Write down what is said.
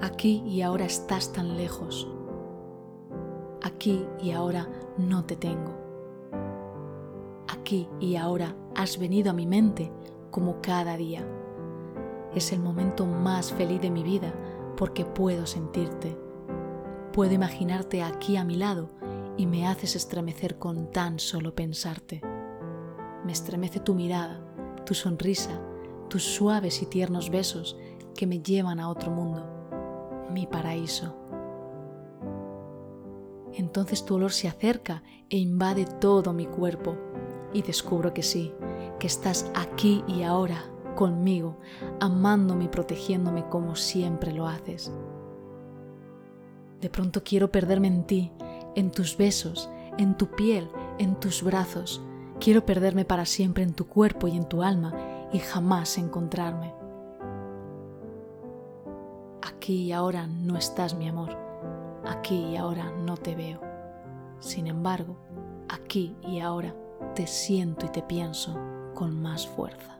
Aquí y ahora estás tan lejos. Aquí y ahora no te tengo. Aquí y ahora has venido a mi mente como cada día. Es el momento más feliz de mi vida porque puedo sentirte. Puedo imaginarte aquí a mi lado y me haces estremecer con tan solo pensarte. Me estremece tu mirada, tu sonrisa, tus suaves y tiernos besos que me llevan a otro mundo, mi paraíso. Entonces tu olor se acerca e invade todo mi cuerpo y descubro que sí, que estás aquí y ahora conmigo, amándome y protegiéndome como siempre lo haces. De pronto quiero perderme en ti, en tus besos, en tu piel, en tus brazos. Quiero perderme para siempre en tu cuerpo y en tu alma y jamás encontrarme. Aquí y ahora no estás, mi amor. Aquí y ahora no te veo. Sin embargo, aquí y ahora te siento y te pienso con más fuerza.